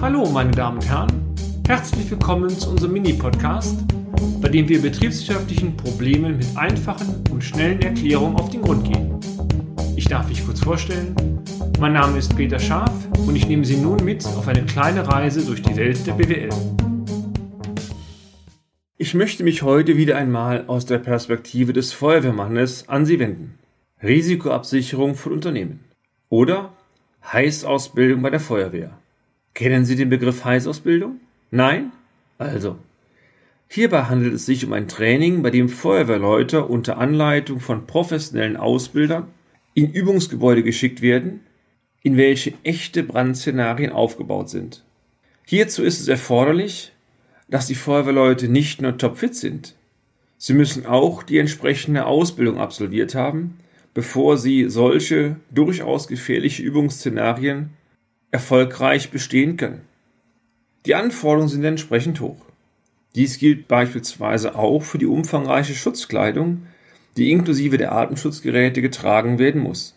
Hallo, meine Damen und Herren. Herzlich willkommen zu unserem Mini-Podcast, bei dem wir betriebswirtschaftlichen Problemen mit einfachen und schnellen Erklärungen auf den Grund gehen. Ich darf mich kurz vorstellen. Mein Name ist Peter Scharf und ich nehme Sie nun mit auf eine kleine Reise durch die Welt der BWL. Ich möchte mich heute wieder einmal aus der Perspektive des Feuerwehrmannes an Sie wenden. Risikoabsicherung von Unternehmen. Oder Heißausbildung bei der Feuerwehr. Kennen Sie den Begriff Heißausbildung? Nein? Also. Hierbei handelt es sich um ein Training, bei dem Feuerwehrleute unter Anleitung von professionellen Ausbildern in Übungsgebäude geschickt werden, in welche echte Brandszenarien aufgebaut sind. Hierzu ist es erforderlich, dass die Feuerwehrleute nicht nur topfit sind, sie müssen auch die entsprechende Ausbildung absolviert haben, bevor sie solche durchaus gefährliche Übungsszenarien erfolgreich bestehen können. Die Anforderungen sind entsprechend hoch. Dies gilt beispielsweise auch für die umfangreiche Schutzkleidung, die inklusive der Atemschutzgeräte getragen werden muss.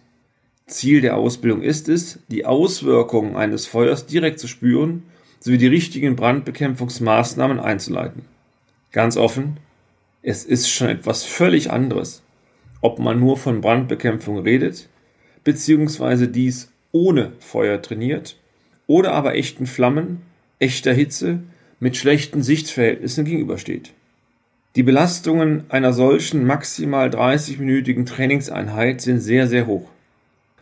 Ziel der Ausbildung ist es, die Auswirkungen eines Feuers direkt zu spüren sowie die richtigen Brandbekämpfungsmaßnahmen einzuleiten. Ganz offen, es ist schon etwas völlig anderes, ob man nur von Brandbekämpfung redet, beziehungsweise dies ohne Feuer trainiert oder aber echten Flammen, echter Hitze mit schlechten Sichtverhältnissen gegenübersteht. Die Belastungen einer solchen maximal 30-minütigen Trainingseinheit sind sehr, sehr hoch.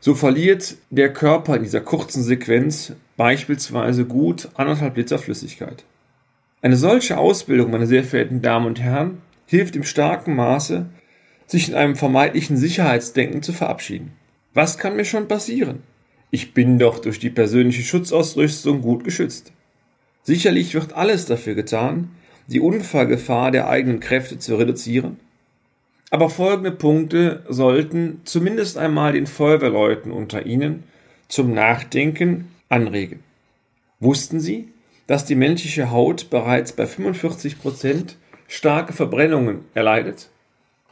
So verliert der Körper in dieser kurzen Sequenz beispielsweise gut anderthalb Liter Flüssigkeit. Eine solche Ausbildung, meine sehr verehrten Damen und Herren, hilft im starken Maße, sich in einem vermeintlichen Sicherheitsdenken zu verabschieden. Was kann mir schon passieren? Ich bin doch durch die persönliche Schutzausrüstung gut geschützt. Sicherlich wird alles dafür getan, die Unfallgefahr der eigenen Kräfte zu reduzieren. Aber folgende Punkte sollten zumindest einmal den Feuerwehrleuten unter Ihnen zum Nachdenken anregen. Wussten Sie, dass die menschliche Haut bereits bei 45 Prozent starke Verbrennungen erleidet?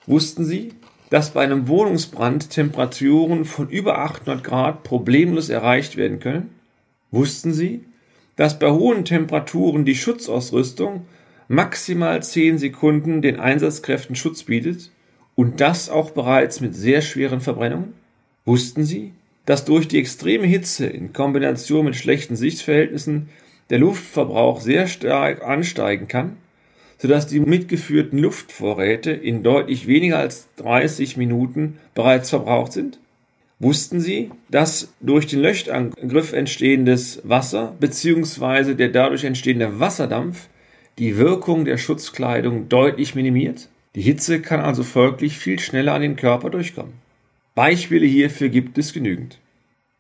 Wussten Sie, dass bei einem Wohnungsbrand Temperaturen von über 800 Grad problemlos erreicht werden können? Wussten Sie, dass bei hohen Temperaturen die Schutzausrüstung maximal 10 Sekunden den Einsatzkräften Schutz bietet und das auch bereits mit sehr schweren Verbrennungen? Wussten Sie, dass durch die extreme Hitze in Kombination mit schlechten Sichtverhältnissen der Luftverbrauch sehr stark ansteigen kann sodass die mitgeführten Luftvorräte in deutlich weniger als 30 Minuten bereits verbraucht sind? Wussten Sie, dass durch den Löschangriff entstehendes Wasser bzw. der dadurch entstehende Wasserdampf die Wirkung der Schutzkleidung deutlich minimiert? Die Hitze kann also folglich viel schneller an den Körper durchkommen. Beispiele hierfür gibt es genügend.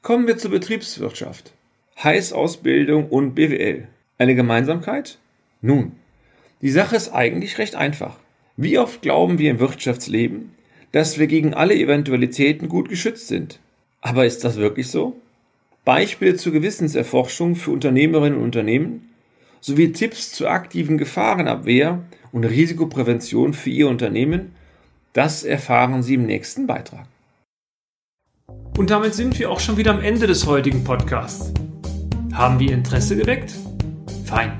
Kommen wir zur Betriebswirtschaft. Heißausbildung und BWL. Eine Gemeinsamkeit? Nun, die Sache ist eigentlich recht einfach. Wie oft glauben wir im Wirtschaftsleben, dass wir gegen alle Eventualitäten gut geschützt sind? Aber ist das wirklich so? Beispiele zur Gewissenserforschung für Unternehmerinnen und Unternehmen sowie Tipps zur aktiven Gefahrenabwehr und Risikoprävention für Ihr Unternehmen, das erfahren Sie im nächsten Beitrag. Und damit sind wir auch schon wieder am Ende des heutigen Podcasts. Haben wir Interesse geweckt? Fein